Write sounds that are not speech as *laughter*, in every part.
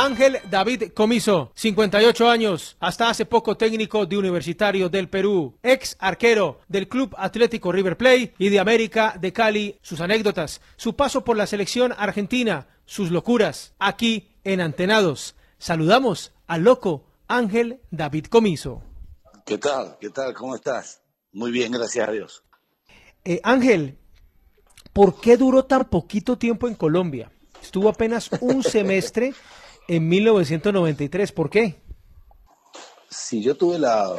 Ángel David Comiso, 58 años, hasta hace poco técnico de Universitario del Perú, ex arquero del Club Atlético River Plate y de América de Cali, sus anécdotas, su paso por la selección argentina, sus locuras, aquí en Antenados. Saludamos al loco Ángel David Comiso. ¿Qué tal? ¿Qué tal? ¿Cómo estás? Muy bien, gracias a Dios. Eh, Ángel, ¿por qué duró tan poquito tiempo en Colombia? Estuvo apenas un semestre *laughs* en 1993. ¿Por qué? Si yo tuve la...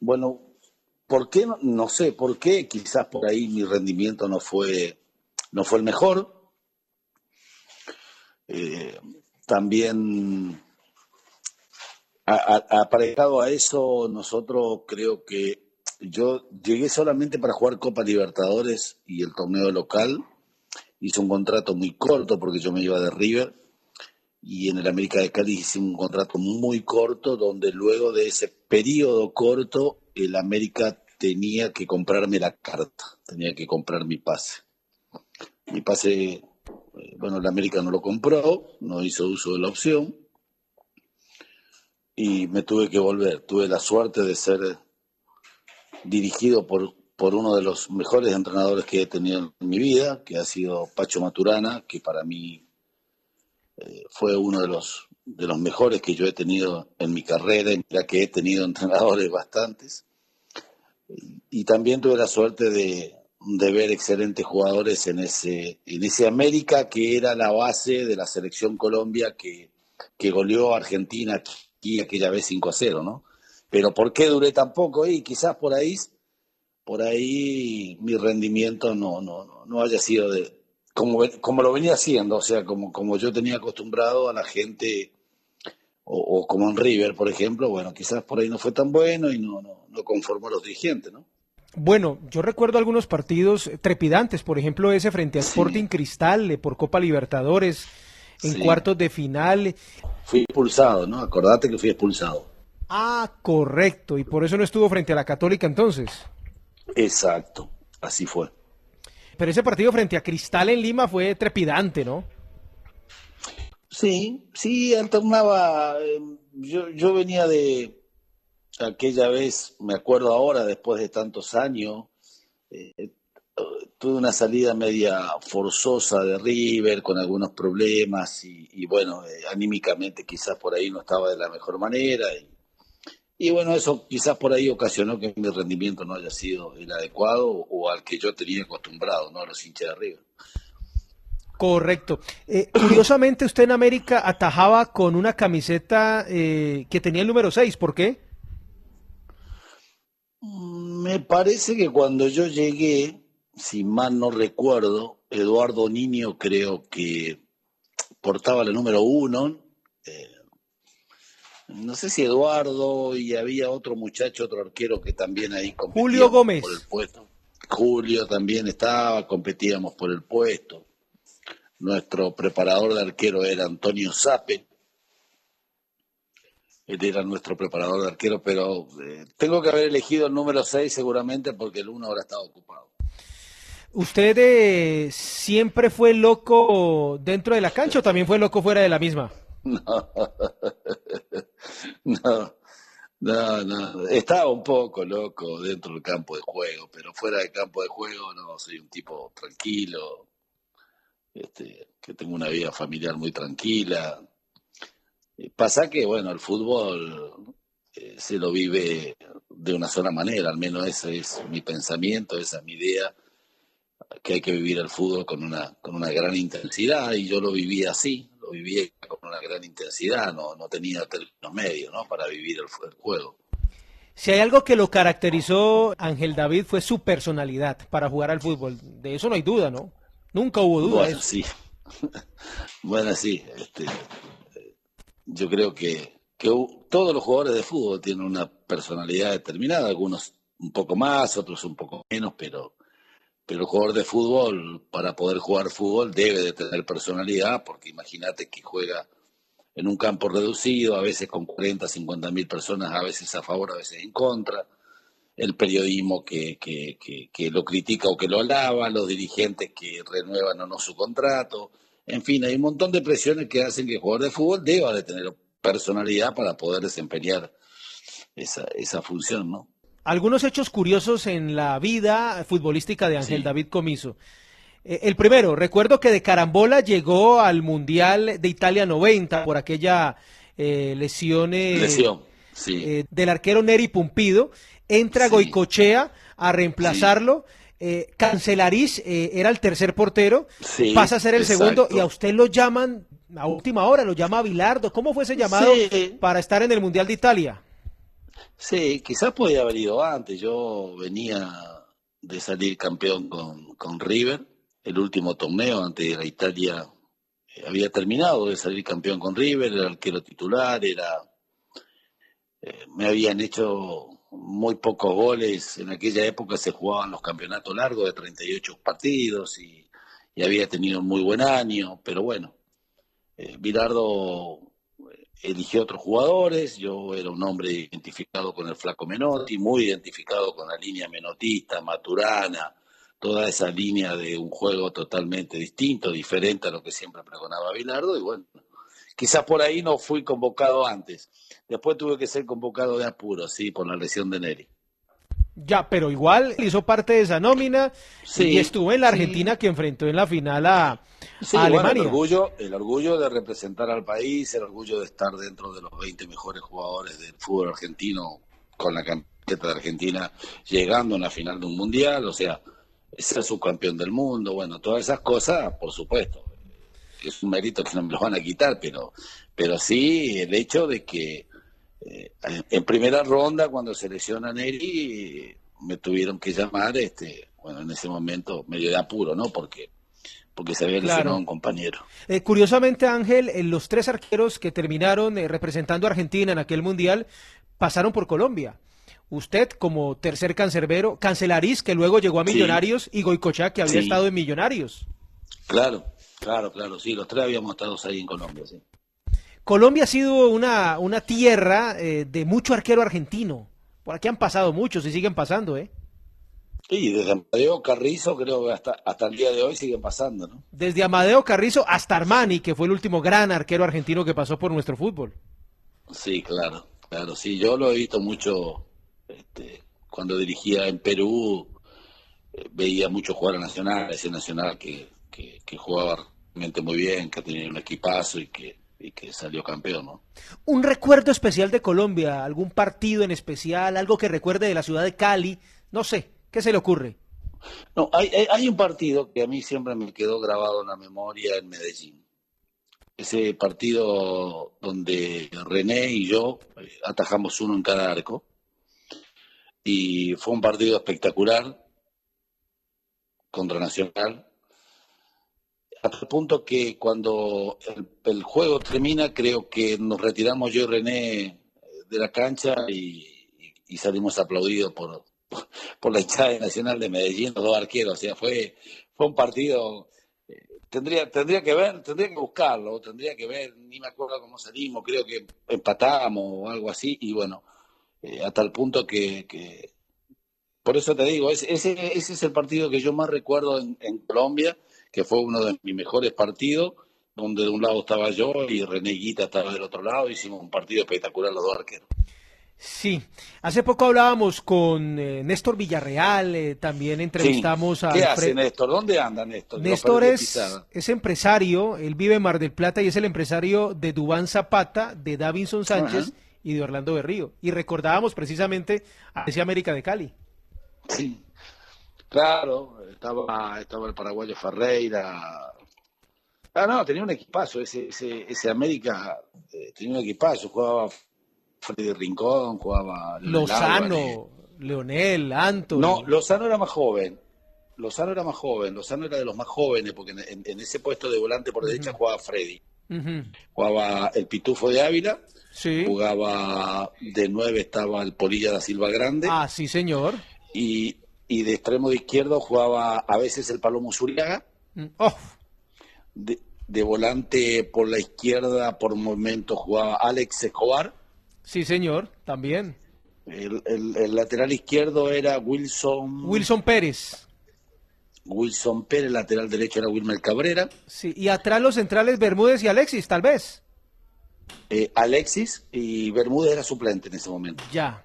Bueno, ¿por qué? No, no sé, ¿por qué? Quizás por ahí mi rendimiento no fue, no fue el mejor. Eh, también aparejado a eso, nosotros creo que yo llegué solamente para jugar Copa Libertadores y el torneo local. Hice un contrato muy corto porque yo me iba de River y en el América de Cali hice un contrato muy corto donde luego de ese periodo corto el América tenía que comprarme la carta, tenía que comprar mi pase. Mi pase, eh, bueno, el América no lo compró, no hizo uso de la opción y me tuve que volver. Tuve la suerte de ser dirigido por, por uno de los mejores entrenadores que he tenido en mi vida, que ha sido Pacho Maturana, que para mí fue uno de los, de los mejores que yo he tenido en mi carrera, ya que he tenido *laughs* entrenadores bastantes. Y también tuve la suerte de, de ver excelentes jugadores en ese, en ese América que era la base de la selección Colombia que, que goleó a Argentina aquí aquella vez 5 a 0, ¿no? Pero ¿por qué duré tan poco ahí? Quizás por ahí, por ahí mi rendimiento no, no, no haya sido de, como, como lo venía haciendo, o sea, como, como yo tenía acostumbrado a la gente, o, o como en River, por ejemplo, bueno, quizás por ahí no fue tan bueno y no, no, no conformó a los dirigentes, ¿no? Bueno, yo recuerdo algunos partidos trepidantes, por ejemplo ese frente a Sí. Sporting Cristal eh, por Copa Libertadores en Sí. cuartos de final. Fui expulsado, ¿no? Acordate que fui expulsado. Ah, correcto, y por eso no estuvo frente a la Católica entonces. Exacto, así fue. Pero ese partido frente a Cristal en Lima fue trepidante, ¿no? Sí, sí, alternaba. eh, Yo, yo venía de aquella vez, me acuerdo ahora, después de tantos años, eh, tuve una salida media forzosa de River con algunos problemas y, y bueno, eh, anímicamente quizás por ahí no estaba de la mejor manera y, y bueno, eso quizás por ahí ocasionó que mi rendimiento no haya sido el adecuado o al que yo tenía acostumbrado, ¿no? A los hinchas de River. Correcto. Eh, curiosamente usted en América atajaba con una camiseta eh, que tenía el número 6, ¿por qué? Me parece que cuando yo llegué, si mal no recuerdo, Eduardo Niño creo que portaba la número uno. eh, no sé si Eduardo y había otro muchacho, otro arquero que también ahí competíamos Julio Gómez. por el puesto. Julio también estaba, competíamos por el puesto. Nuestro preparador de arquero era Antonio Sape. Él era nuestro preparador de arquero, pero eh, tengo que haber elegido el número 6 seguramente porque el 1 ahora estaba ocupado. ¿Usted eh, siempre fue loco dentro de la cancha o también fue loco fuera de la misma? No, *laughs* no, No, no, estaba un poco loco dentro del campo de juego, pero fuera del campo de juego no, soy un tipo tranquilo, este, que tengo una vida familiar muy tranquila. Eh, pasa que, bueno, el fútbol eh, se lo vive de una sola manera, al menos ese es mi pensamiento, esa es mi idea, que hay que vivir el fútbol con una, con una gran intensidad y yo lo viví así, lo viví con una gran intensidad, no, no tenía los medios ¿no? para vivir el, el juego. Si hay algo que lo caracterizó Ángel David fue su personalidad para jugar al fútbol. De eso no hay duda, ¿no? Nunca hubo duda. Bueno, sí. *laughs* bueno, sí. Este, yo creo que, que todos los jugadores de fútbol tienen una personalidad determinada, algunos un poco más, otros un poco menos, pero, pero el jugador de fútbol, para poder jugar fútbol, debe de tener personalidad, porque imagínate que juega en un campo reducido, a veces con 40, 50 mil personas, a veces a favor, a veces en contra, el periodismo que, que, que, lo critica o que lo alaba, los dirigentes que renuevan o no su contrato, en fin, hay un montón de presiones que hacen que el jugador de fútbol deba de tener personalidad para poder desempeñar esa, esa función, ¿no? Algunos hechos curiosos en la vida futbolística de Ángel sí. David Comiso. Eh, el primero, recuerdo que de carambola llegó al Mundial de Italia 90 por aquella eh, lesión, eh, lesión sí. eh, del arquero Neri Pumpido. Entra sí. Goicochea a reemplazarlo. Sí. Cancelaris era el tercer portero, pasa a ser el exacto. segundo y a usted lo llaman a última hora, lo llama Bilardo. ¿Cómo fue ese llamado para estar en el Mundial de Italia? Sí, quizás podía haber ido antes. Yo venía de salir campeón con, con River el último torneo ante la Italia eh, había terminado de salir campeón con River, era arquero titular, era eh, me habían hecho muy pocos goles, en aquella época se jugaban los campeonatos largos de 38 partidos y, y había tenido un muy buen año, pero bueno, eh, Bilardo eligió otros jugadores, yo era un hombre identificado con el flaco Menotti, muy identificado con la línea menotista, Maturana, toda esa línea de un juego totalmente distinto, diferente a lo que siempre pregonaba Bilardo, y bueno, quizás por ahí no fui convocado antes. Después tuve que ser convocado de apuro, sí, por la lesión de Neri. Ya, pero igual hizo parte de esa nómina sí, y estuvo en la Argentina sí. que enfrentó en la final a, sí, a Alemania. Bueno, el, orgullo, el orgullo de representar al país, el orgullo de estar dentro de los 20 mejores jugadores del fútbol argentino con la camiseta de Argentina llegando a la final de un mundial, o sea, ser subcampeón del mundo, bueno, todas esas cosas, por supuesto, es un mérito que no me los van a quitar, pero, pero sí el hecho de que eh, en primera ronda, cuando selecciona a Neri, me tuvieron que llamar, este, bueno, en ese momento medio de apuro, ¿no? Porque porque se había lesionado claro. un compañero. Eh, curiosamente, Ángel, eh, los tres arqueros que terminaron eh, representando a Argentina en aquel mundial pasaron por Colombia. Usted como tercer cancerbero, Cancelariz, que luego llegó a Millonarios, sí. y Goicochá, que había sí. estado en Millonarios. Claro, claro, claro, sí, los tres habíamos estado ahí en Colombia, sí. Colombia ha sido una, una tierra de mucho arquero argentino. Por aquí han pasado muchos y siguen pasando, ¿eh? Sí, desde Amadeo Carrizo creo que hasta, hasta el día de hoy siguen pasando, ¿no? Desde Amadeo Carrizo hasta Armani, que fue el último gran arquero argentino que pasó por nuestro fútbol. Sí, claro, claro, sí, yo lo he visto mucho este, cuando dirigía en Perú, eh, veía mucho jugar a Nacional, ese Nacional que, que, que, jugaba realmente muy bien, que tenía un equipazo y que, y que salió campeón, ¿no? Un recuerdo especial de Colombia, algún partido en especial, algo que recuerde de la ciudad de Cali, no sé, ¿qué se le ocurre? No, hay, un partido que a mí siempre me quedó grabado en la memoria en Medellín. Ese partido donde René y yo eh, atajamos uno en cada arco y fue un partido espectacular contra Nacional, hasta el punto que cuando el, juego termina creo que nos retiramos yo y René de la cancha y, y salimos aplaudidos por, por la hinchada Nacional de Medellín, los dos arqueros, o sea, fue, fue un partido, eh, tendría, tendría que ver, tendría que buscarlo, tendría que ver, ni me acuerdo cómo salimos, creo que empatamos o algo así, y bueno, eh, hasta el punto que, que, por eso te digo, ese, ese, ese, es el partido que yo más recuerdo en, en, Colombia, que fue uno de mis mejores partidos, donde de un lado estaba yo y René Guita estaba del otro lado, hicimos un partido espectacular los dos arqueros. Sí, hace poco hablábamos con eh, Néstor Villarreal, eh, también entrevistamos Sí. a ¿Qué hace Néstor? ¿Dónde anda Néstor? Néstor es, es empresario, él vive en Mar del Plata y es el empresario de Dubán Zapata, de Davinson Sánchez y de Orlando Berrío. Y recordábamos precisamente a ese América de Cali. Sí. Claro, estaba, estaba el paraguayo Ferreira. Ah, no, tenía un equipazo. Ese, ese, ese América eh, tenía un equipazo. Jugaba Freddy Rincón, jugaba Álvarez. Lozano, Leonel, Anthony. No, Lozano era más joven. Lozano era más joven. Lozano era de los más jóvenes, porque en, en- en ese puesto de volante por derecha jugaba Freddy. Jugaba el Pitufo de Ávila. Sí. Jugaba de nueve, estaba el Polilla da Silva Grande. Ah, sí, señor. y, y de extremo de izquierdo jugaba a veces el Palomo Zuriaga, Mm, Oh, de, de volante por la izquierda por momentos jugaba Alex Escobar, sí, señor, también. el, el- el lateral izquierdo era Wilson, Wilson Pérez. Wilson Pérez, lateral derecho era Wilmer Cabrera, Sí, y atrás los centrales Bermúdez y Alexis, tal vez. eh, Alexis y Bermúdez era suplente en ese momento. Ya.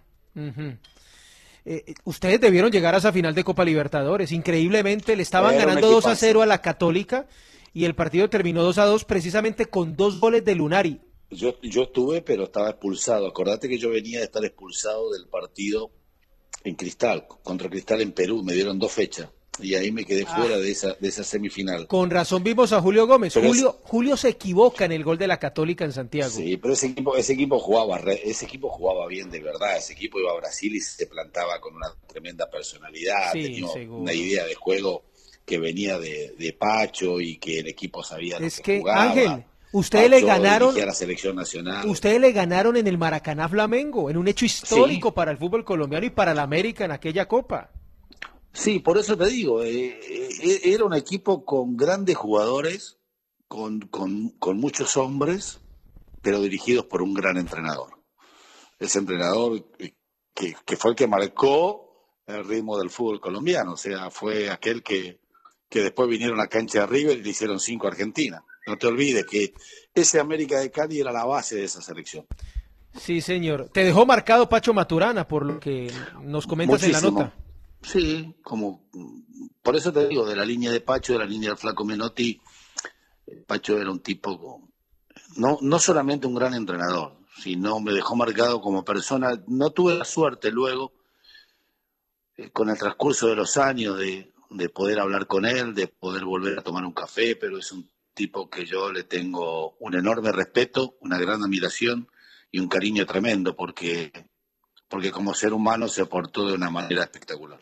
Eh, ustedes debieron llegar a esa final de Copa Libertadores. Increíblemente le estaban Era ganando 2 a equipazo. 0 a la Católica y el partido terminó 2 a 2 precisamente con dos goles de Lunari. Yo, yo estuve, pero estaba expulsado. Acordate que yo venía de estar expulsado del partido en Cristal, contra Cristal en Perú. Me dieron dos fechas y ahí me quedé fuera de esa, de esa semifinal. Con razón vimos a Julio Gómez. Pero es- Julio, Julio se equivoca en el gol de la Católica en Santiago. Sí, pero ese equipo, ese equipo jugaba, ese equipo jugaba bien de verdad. Ese equipo iba a Brasil y se plantaba con una tremenda personalidad, Sí, tenía seguro. una idea de juego que venía de, de Pacho y que el equipo sabía lo Es que, que, jugaba. Ángel, ustedes le ganaron- dirigía a la selección nacional. Ustedes le ganaron en el Maracaná Flamengo, en un hecho histórico para el fútbol colombiano y para la América en aquella Copa. Sí, por eso te digo, eh, eh, era un equipo con grandes jugadores, con, con, con muchos hombres, pero dirigidos por un gran entrenador. Ese entrenador eh, que, que fue el que marcó el ritmo del fútbol colombiano, o sea, fue aquel que, que después vinieron a cancha de River y le hicieron cinco a Argentina. No te olvides que ese América de Cali era la base de esa selección. Sí, señor. Te dejó marcado Pacho Maturana, por lo que nos comentas en la nota. Sí, como por eso te digo, de la línea de Pacho, de la línea del Flaco Menotti, Pacho era un tipo, no, no solamente un gran entrenador, sino me dejó marcado como persona. No tuve la suerte luego, eh, con el transcurso de los años, de, de poder hablar con él, de poder volver a tomar un café, pero es un tipo que yo le tengo un enorme respeto, una gran admiración y un cariño tremendo, porque, porque como ser humano se portó de una manera espectacular.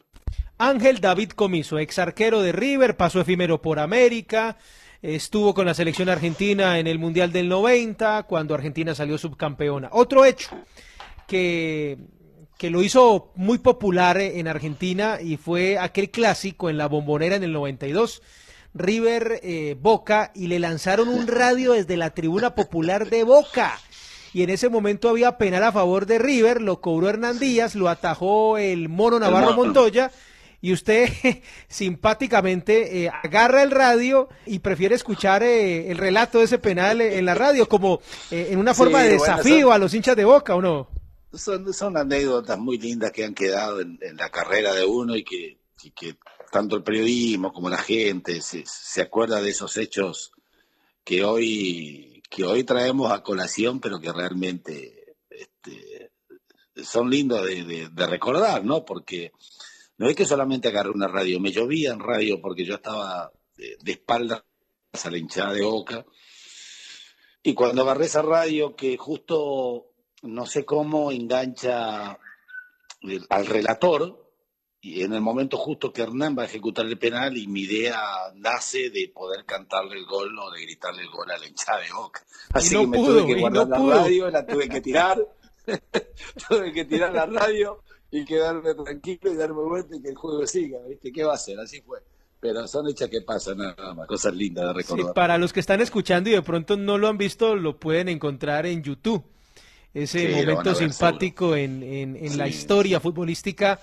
Ángel David Comiso, ex arquero de River, pasó efímero por América, estuvo con la selección argentina en el Mundial del 90, cuando Argentina salió subcampeona. Otro hecho que, que lo hizo muy popular en Argentina y fue aquel clásico en la bombonera en el 92. River eh, Boca y le lanzaron un radio desde la tribuna popular de Boca. Y en ese momento había penal a favor de River, lo cobró Hernán Díaz, lo atajó el mono Navarro mono. Montoya y usted *laughs* simpáticamente eh, agarra el radio y prefiere escuchar eh, el relato de ese penal eh, en la radio como en una Sí, forma de bueno, desafío son- a los hinchas de Boca, ¿o no? Son, son anécdotas muy lindas que han quedado en, en la carrera de uno y que, y que tanto el periodismo como la gente se, se acuerda de esos hechos que hoy, que hoy traemos a colación, pero que realmente este, son lindos de, recordar, ¿no? Porque no es que solamente agarré una radio, me llovía en radio porque yo estaba de, de espaldas a la hinchada de Boca. Y cuando agarré esa radio que justo no sé cómo engancha al relator, y en el momento justo que Hernán va a ejecutar el penal, y mi idea nace de poder cantarle el gol o de gritarle el gol a la hinchada de Boca. Así no que me pudo, tuve que guardar no la pudo. radio, la tuve que tirar, *laughs* tuve que tirar la radio y quedarme tranquilo y darme vuelta y que el juego siga, ¿viste? ¿Qué va a hacer? Así fue. Pero son hechas que pasan nada más, cosas lindas de Sí, recordar. para los que están escuchando y de pronto no lo han visto, lo pueden encontrar en YouTube. Ese Sí, momento simpático en, en- en la Sí. historia futbolística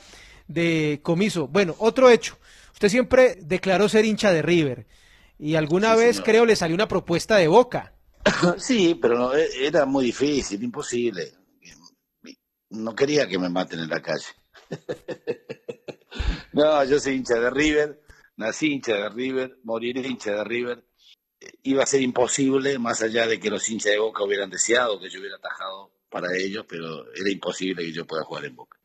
de Comiso. Bueno, otro hecho. Usted siempre declaró ser hincha de River y alguna Sí, vez señor. creo le salió una propuesta de Boca. *coughs* Sí, pero no, e- era muy difícil, imposible. no quería que me maten en la calle. *laughs* no, yo soy hincha de River, nací hincha de River, moriré hincha de River. Iba a ser imposible, más allá de que los hinchas de Boca hubieran deseado que yo hubiera atajado para ellos, pero era imposible que yo pueda jugar en Boca.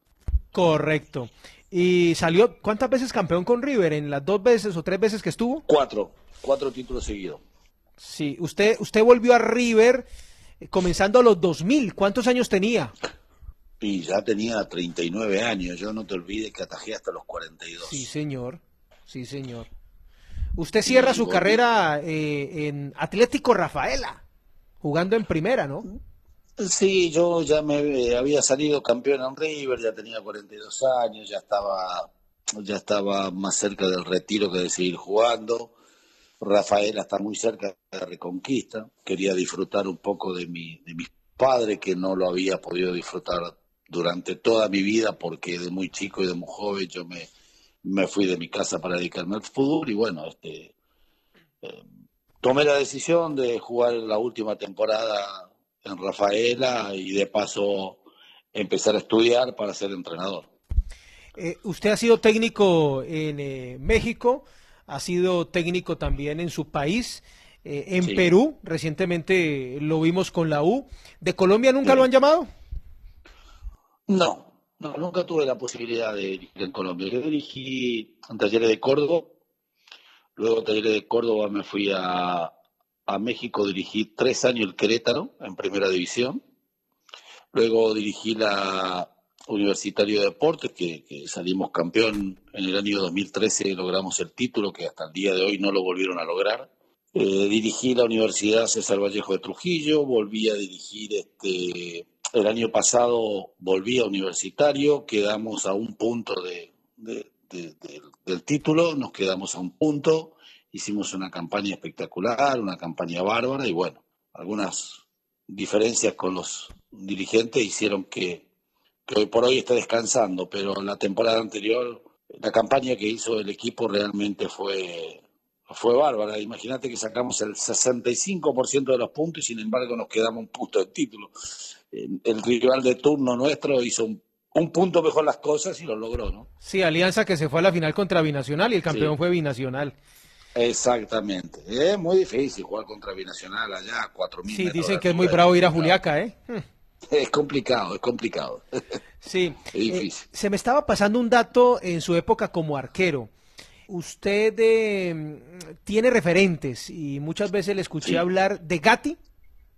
Correcto. Y salió, ¿cuántas veces campeón con River? ¿En las dos veces o tres veces que estuvo? Cuatro, cuatro títulos seguidos. Sí, usted, usted volvió a River eh, comenzando a los 2000. ¿Cuántos años tenía? Y ya tenía 39 años, yo no te olvides que atajé hasta los 42. Sí, señor. Sí, señor. Usted cierra su volví. carrera eh, en Atlético Rafaela, jugando en primera, ¿no? Sí, yo ya me eh, había salido campeón en River, ya tenía 42 años, ya estaba, ya estaba más cerca del retiro que de seguir jugando. Rafaela está muy cerca de la Reconquista, quería disfrutar un poco de mi, de mis padres que no lo había podido disfrutar durante toda mi vida porque de muy chico y de muy joven yo me, me fui de mi casa para dedicarme al fútbol y bueno, este, eh, tomé la decisión de jugar la última temporada en Rafaela y de paso empezar a estudiar para ser entrenador. Eh, usted ha sido técnico en eh, México, ha sido técnico también en su país, eh, en Sí. Perú, recientemente lo vimos con la U. ¿De Colombia nunca Sí. lo han llamado? No, no, nunca tuve la posibilidad de dirigir en Colombia. Yo dirigí en Talleres de Córdoba, luego Talleres de Córdoba me fui a, a México, dirigí tres años el Querétaro en Primera División, luego dirigí la Universitario de Deportes, que, salimos campeón en el año 2013, logramos el título, que hasta el día de hoy no lo volvieron a lograr. Eh, dirigí la Universidad César Vallejo de Trujillo, volví a dirigir este, el año pasado, volví a Universitario, quedamos a un punto de- del título, nos quedamos a un punto, hicimos una campaña espectacular, una campaña bárbara y bueno, algunas diferencias con los dirigentes hicieron que, que hoy por hoy esté descansando, pero la temporada anterior, la campaña que hizo el equipo realmente fue, fue bárbara. Imagínate que sacamos el 65% de los puntos y sin embargo nos quedamos un punto del título. El, el rival de turno nuestro hizo un, un punto mejor las cosas y lo logró, ¿no? Sí, Alianza que se fue a la final contra Binacional y el campeón Sí. fue Binacional. Exactamente. Es muy difícil jugar contra Binacional allá, 4.000 Sí, dicen que es muy bravo ir a. Juliaca, ¿eh? Hmm. Es complicado, es complicado. *laughs* Sí. Es difícil. Eh, se me estaba pasando un dato en su época como arquero. Usted eh, tiene referentes y muchas veces le escuché Sí. hablar de Gatti,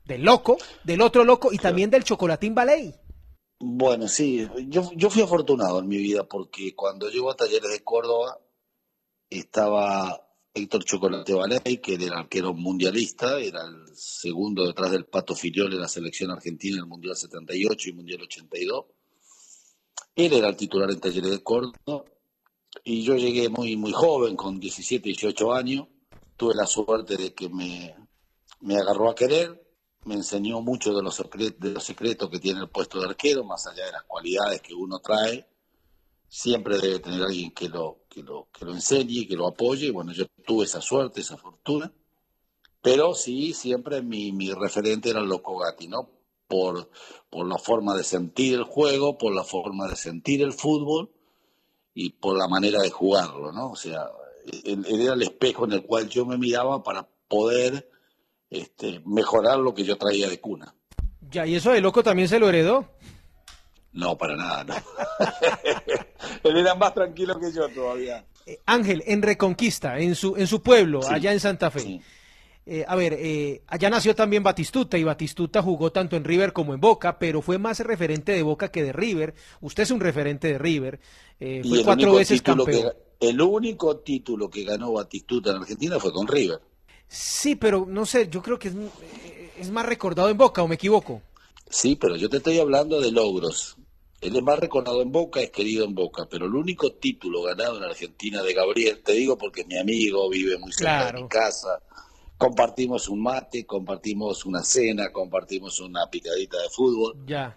del loco, del otro loco y también del chocolatín Ballet. Bueno, sí, yo, yo fui afortunado en mi vida porque cuando llego a Talleres de Córdoba estaba Héctor Chocolate Baley, que era el arquero mundialista, era el segundo detrás del Pato Filiol en la selección argentina en el Mundial 78 y Mundial 82. Él era el titular en Talleres de Córdoba y yo llegué muy, muy joven, con 17, 18 años. Tuve la suerte de que me, me agarró a querer, me enseñó mucho de los, de los secretos que tiene el puesto de arquero, más allá de las cualidades que uno trae. Siempre debe tener alguien que lo, que lo, que lo enseñe, que lo apoye. Bueno, yo tuve esa suerte, esa fortuna. Pero sí, siempre mi, mi referente era Loco Gatti, ¿no? Por, por la forma de sentir el juego, por la forma de sentir el fútbol y por la manera de jugarlo, ¿no? O sea, él, él era el espejo en el cual yo me miraba para poder este, mejorar lo que yo traía de cuna. Ya, y eso de loco también se lo heredó. No, para nada, no. *laughs* *laughs* él era más tranquilo que yo todavía. Eh, Ángel, en Reconquista, en su, en su pueblo, Sí, allá en Santa Fe. sí. Eh, a ver, eh, allá nació también Batistuta y Batistuta jugó tanto en River como en Boca, pero fue más referente de Boca que de River. Usted es un referente de River. eh, fue el cuatro único veces título campeón. que el único título que ganó Batistuta en Argentina fue con River. Sí, pero no sé, yo creo que es, es más recordado en Boca, ¿o me equivoco? Sí, pero yo te estoy hablando de logros. Él es más recordado en Boca, es querido en Boca, pero el único título ganado en Argentina de Gabriel, te digo porque es mi amigo, vive muy cerca Claro. de mi casa, compartimos un mate, compartimos una cena, compartimos una picadita de fútbol, Ya.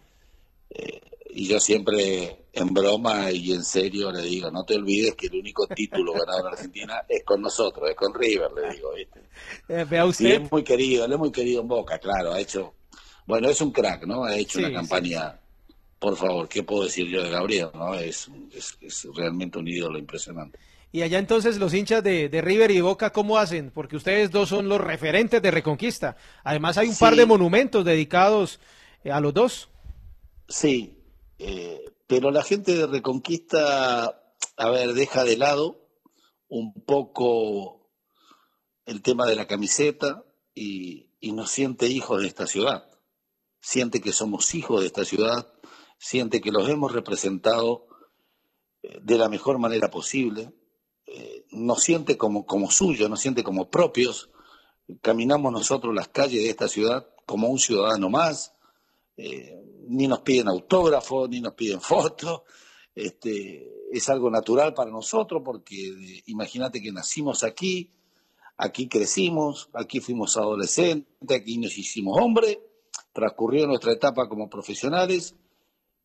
y yo siempre en broma y en serio le digo, no te olvides que el único título *laughs* ganado en Argentina es con nosotros, es con River, le digo, ¿viste? Eh, vea Sí, usted. es muy querido, él es muy querido en Boca, claro, ha hecho, bueno, es un crack, ¿no? Ha hecho Sí, una sí, campaña por favor, ¿qué puedo decir yo de Gabriel? ¿no? Es, es, es realmente un ídolo impresionante. Y allá entonces los hinchas de, de, River y Boca, ¿cómo hacen? Porque ustedes dos son los referentes de Reconquista. Además hay un sí. par de monumentos dedicados eh, a los dos. Sí, eh, pero la gente de Reconquista, a ver, deja de lado un poco el tema de la camiseta y, y nos siente hijos de esta ciudad. Siente que somos hijos de esta ciudad, siente que los hemos representado eh, de la mejor manera posible eh, nos siente como, como suyo, nos siente como propios. Caminamos nosotros las calles de esta ciudad como un ciudadano más. Eh, ni nos piden autógrafos, ni nos piden *laughs* fotos. Este, es algo natural para nosotros porque imagínate que nacimos aquí, aquí crecimos, aquí fuimos adolescentes, aquí nos hicimos hombres, transcurrió nuestra etapa como profesionales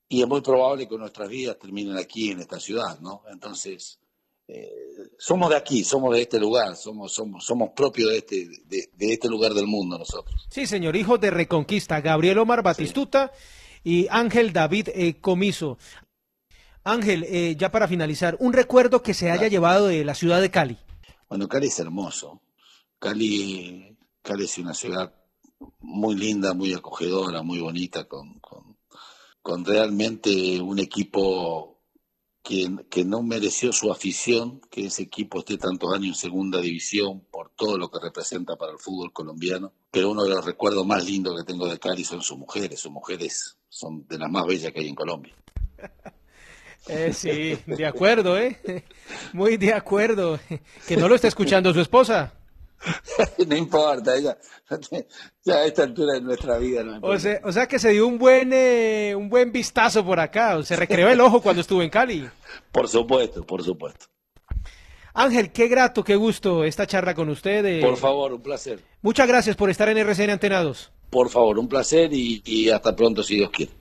y es muy probable que nuestras vidas terminen aquí en esta ciudad, ¿no? Entonces, eh, somos de aquí, somos de este lugar, somos, somos, somos propios de este, de, de, este lugar del mundo nosotros. Sí, señor, hijos de Reconquista, Gabriel Omar Batistuta sí. y Ángel David eh, Comiso. Ángel, eh, ya para finalizar, un recuerdo que se haya claro. llevado de la ciudad de Cali. Bueno, Cali es hermoso. Cali, Cali es una ciudad muy linda, muy acogedora, muy bonita, con, con, con realmente un equipo que, que, no mereció su afición, que ese equipo esté tantos años en segunda división por todo lo que representa para el fútbol colombiano. Pero uno de los recuerdos más lindos que tengo de Cali son sus mujeres. Sus mujeres son de las más bellas que hay en Colombia. *laughs* Eh, sí, de acuerdo, ¿eh? *laughs* Muy de acuerdo. Que no lo está escuchando su esposa. *laughs* no importa, ella, ya a esta altura de nuestra vida no o, sea, o sea que se dio un buen eh, un buen vistazo por acá, se recreó el ojo cuando estuvo en Cali. *laughs* Por supuesto, por supuesto. Ángel, qué grato, qué gusto esta charla con usted. Eh. Por favor, un placer. Muchas gracias por estar en RCN Antenados. Por favor, un placer y, y hasta pronto si Dios quiere.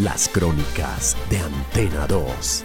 Las crónicas de Antena 2.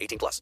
18 plus.